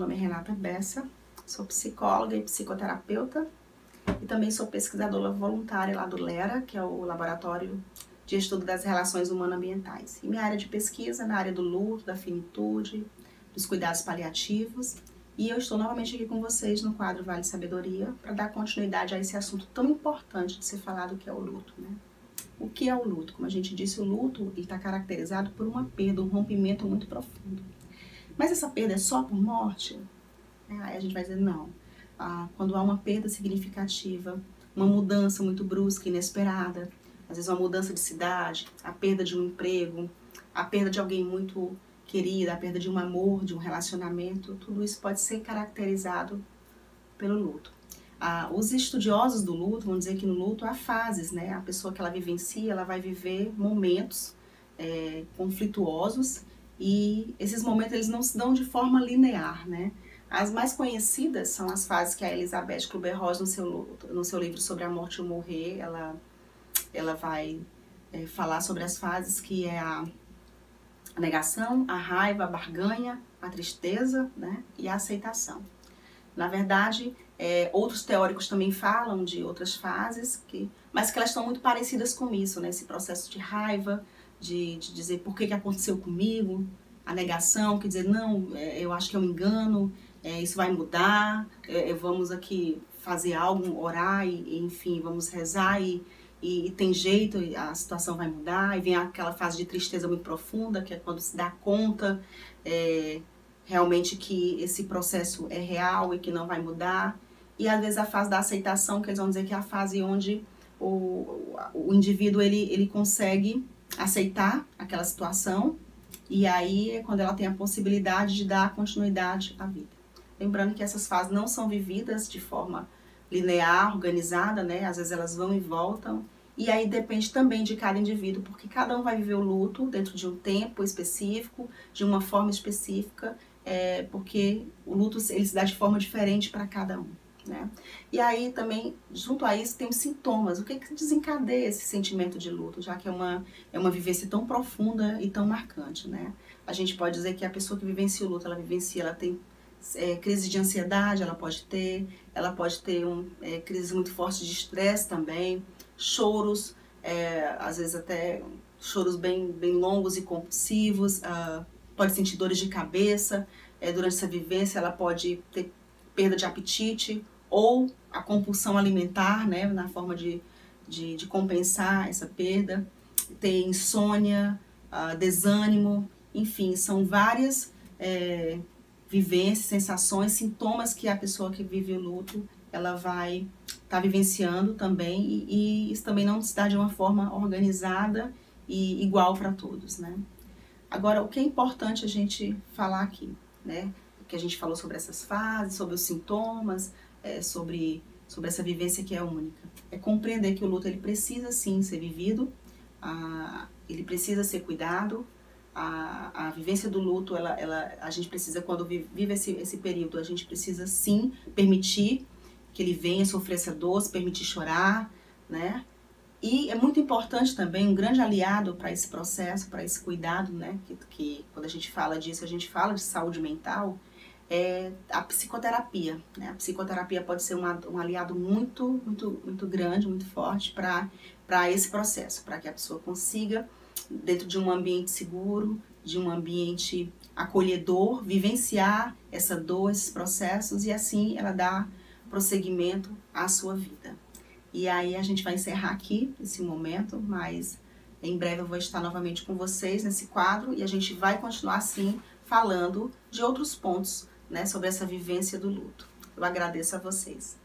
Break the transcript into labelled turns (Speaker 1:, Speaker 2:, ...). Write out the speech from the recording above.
Speaker 1: nome é Renata Bessa, sou psicóloga e psicoterapeuta e também sou pesquisadora voluntária lá do LERA, que é o Laboratório de Estudo das Relações Humano-Ambientais. E minha área de pesquisa é na área do luto, da finitude, dos cuidados paliativos. E eu estou novamente aqui com vocês no quadro Vale Sabedoria para dar continuidade a esse assunto tão importante de ser falado que é o luto. Né? O que é o luto? Como a gente disse, o luto está caracterizado por uma perda, um rompimento muito profundo. Mas essa perda é só por morte? É, aí a gente vai dizer não. Ah, quando há uma perda significativa, uma mudança muito brusca, inesperada, às vezes uma mudança de cidade, a perda de um emprego, a perda de alguém muito querido, a perda de um amor, de um relacionamento, tudo isso pode ser caracterizado pelo luto. Ah, os estudiosos do luto vão dizer que no luto há fases, né? A pessoa que ela vivencia, ela vai viver momentos é, conflituosos e esses momentos eles não se dão de forma linear, né? As mais conhecidas são as fases que a Elizabeth Kubler-Ross no seu no seu livro sobre a morte e o morrer, ela ela vai é, falar sobre as fases que é a, a negação, a raiva, a barganha, a tristeza, né? E a aceitação. Na verdade, é, outros teóricos também falam de outras fases, que, mas que elas estão muito parecidas com isso, né? Esse processo de raiva, de, de dizer por que, que aconteceu comigo, a negação, quer dizer, não, é, eu acho que é um engano, é, isso vai mudar, é, é vamos aqui fazer algo, orar, e, enfim, vamos rezar e, e, e, tem jeito, a situação vai mudar, e vem aquela fase de tristeza muito profunda, que é quando se dá conta é, realmente que esse processo é real e que não vai mudar, e às vezes a fase da aceitação, que eles vão dizer que é a fase onde o, o indivíduo ele, ele consegue aceitar aquela situação e aí é quando ela tem a possibilidade de dar continuidade à vida. Lembrando que essas fases não são vividas de forma linear, organizada, né? Às vezes elas vão e voltam. E aí depende também de cada indivíduo, porque cada um vai viver o luto dentro de um tempo específico, de uma forma específica, é, porque o luto ele se dá de forma diferente para cada um. Né? E aí também, junto a isso, tem os sintomas. O que, que desencadeia esse sentimento de luto, já que é uma, é uma vivência tão profunda e tão marcante, né? A gente pode dizer que a pessoa que vivencia o luto, ela vivencia, ela tem é, crise de ansiedade, ela pode ter, ela pode ter um, é, crise muito forte de estresse também, choros, é, às vezes até choros bem, bem longos e compulsivos, uh, pode sentir dores de cabeça, é, durante essa vivência ela pode ter perda de apetite ou a compulsão alimentar, né, na forma de, de, de compensar essa perda, ter insônia, uh, desânimo, enfim, são várias é, vivências, sensações, sintomas que a pessoa que vive o luto ela vai estar tá vivenciando também e, e, isso também não se dá de uma forma organizada e igual para todos, né? Agora, o que é importante a gente falar aqui, né? Que a gente falou sobre essas fases, sobre os sintomas, é, sobre, sobre essa vivência que é única. É compreender que o luto ele precisa sim ser vivido, a, ele precisa ser cuidado, a, a vivência do luto, ela, ela, a gente precisa, quando vive esse, esse período, a gente precisa sim permitir que ele venha sofrer essa dor, se permitir chorar, né? E é muito importante também, um grande aliado para esse processo, para esse cuidado, né? Que, que quando a gente fala disso, a gente fala de saúde mental, é a psicoterapia. Né? A psicoterapia pode ser uma, um aliado muito, muito, muito grande, muito forte para esse processo, para que a pessoa consiga, dentro de um ambiente seguro, de um ambiente acolhedor, vivenciar essa dor, esses processos e assim ela dá prosseguimento à sua vida. E aí a gente vai encerrar aqui esse momento, mas em breve eu vou estar novamente com vocês nesse quadro e a gente vai continuar assim falando de outros pontos né, sobre essa vivência do luto. Eu agradeço a vocês.